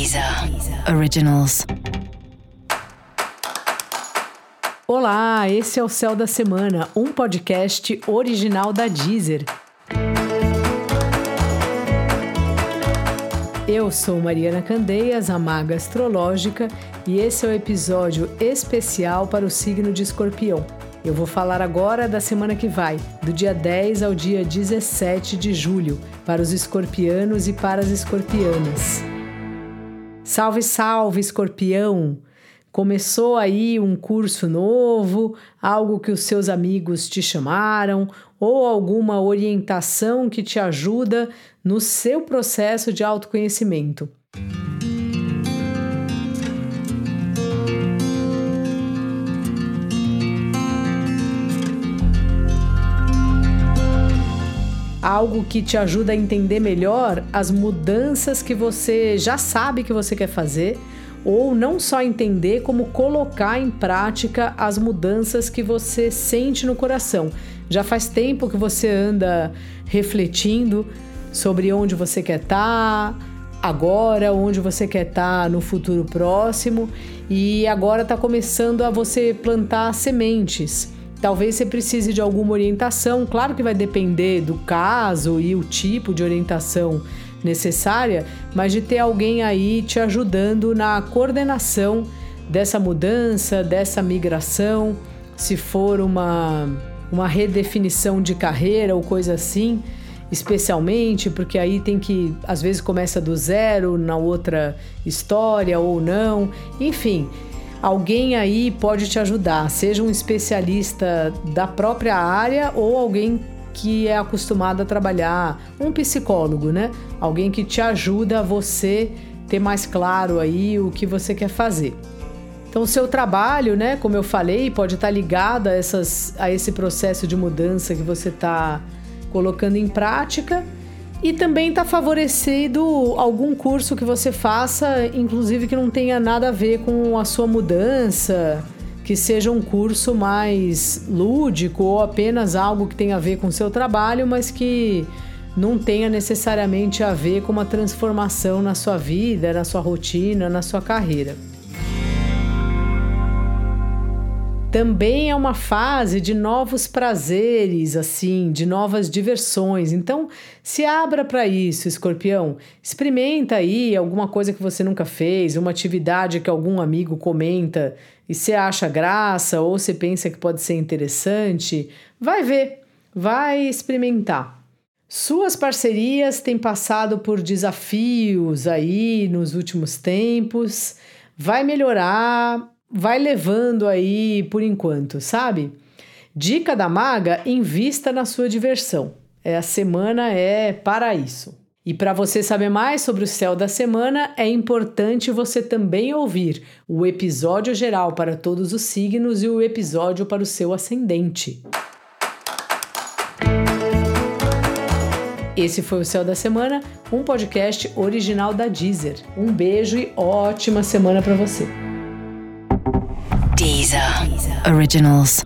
Deezer Originals. Olá, esse é o Céu da Semana, um podcast original da Deezer. Eu sou Mariana Candeias, a maga astrológica, e esse é o episódio especial para o signo de Escorpião. Eu vou falar agora da semana que vai, do dia 10 ao dia 17 de julho, para os escorpianos e para as escorpianas. Salve, salve, escorpião! Começou aí um curso novo, algo que os seus amigos te chamaram, ou alguma orientação que te ajuda no seu processo de autoconhecimento. Algo que te ajuda a entender melhor as mudanças que você já sabe que você quer fazer, ou não só entender, como colocar em prática as mudanças que você sente no coração. Já faz tempo que você anda refletindo sobre onde você quer estar, agora, onde você quer estar no futuro próximo, e agora está começando a você plantar sementes Talvez você precise de alguma orientação, claro que vai depender do caso e o tipo de orientação necessária, mas de ter alguém aí te ajudando na coordenação dessa mudança, dessa migração, se for uma, uma redefinição de carreira ou coisa assim, especialmente, porque aí tem que, às vezes começa do zero na outra história ou não, enfim alguém aí pode te ajudar, seja um especialista da própria área ou alguém que é acostumado a trabalhar, um psicólogo, né? Alguém que te ajuda a você ter mais claro aí o que você quer fazer. Então, o seu trabalho, né, como eu falei, pode estar ligado a, essas, a esse processo de mudança que você está colocando em prática e também está favorecido algum curso que você faça, inclusive que não tenha nada a ver com a sua mudança, que seja um curso mais lúdico ou apenas algo que tenha a ver com o seu trabalho, mas que não tenha necessariamente a ver com uma transformação na sua vida, na sua rotina, na sua carreira. Também é uma fase de novos prazeres, assim, de novas diversões. Então, se abra para isso, escorpião. Experimenta aí alguma coisa que você nunca fez, uma atividade que algum amigo comenta e você acha graça ou você pensa que pode ser interessante. Vai ver, vai experimentar. Suas parcerias têm passado por desafios aí nos últimos tempos. Vai melhorar, vai levando aí por enquanto, sabe? Dica da maga: invista na sua diversão. É, a semana é para isso. E para você saber mais sobre o céu da semana, é importante você também ouvir o episódio geral para todos os signos e o episódio para o seu ascendente. Esse foi o Céu da Semana, um podcast original da Deezer. Um beijo e ótima semana para você. Deezer Originals.